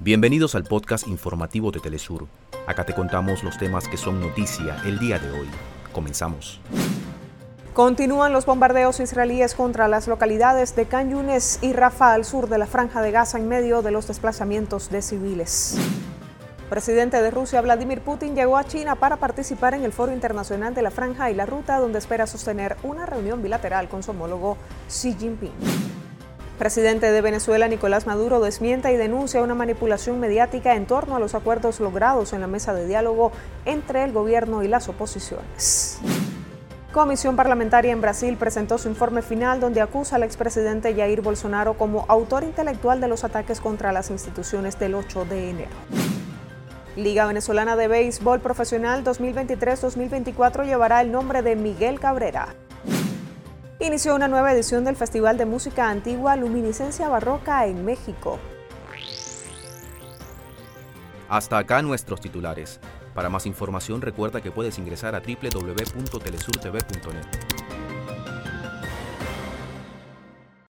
Bienvenidos al podcast informativo de Telesur. Acá te contamos los temas que son noticia el día de hoy. Comenzamos. Continúan los bombardeos israelíes contra las localidades de Can y Rafah al sur de la franja de Gaza en medio de los desplazamientos de civiles. Presidente de Rusia, Vladimir Putin, llegó a China para participar en el Foro Internacional de la Franja y la Ruta, donde espera sostener una reunión bilateral con su homólogo Xi Jinping. Presidente de Venezuela Nicolás Maduro desmienta y denuncia una manipulación mediática en torno a los acuerdos logrados en la mesa de diálogo entre el gobierno y las oposiciones. Comisión Parlamentaria en Brasil presentó su informe final donde acusa al expresidente Jair Bolsonaro como autor intelectual de los ataques contra las instituciones del 8 de enero. Liga Venezolana de Béisbol Profesional 2023-2024 llevará el nombre de Miguel Cabrera inició una nueva edición del Festival de Música Antigua Luminiscencia Barroca en México. Hasta acá nuestros titulares. Para más información recuerda que puedes ingresar a www.telesurtv.net.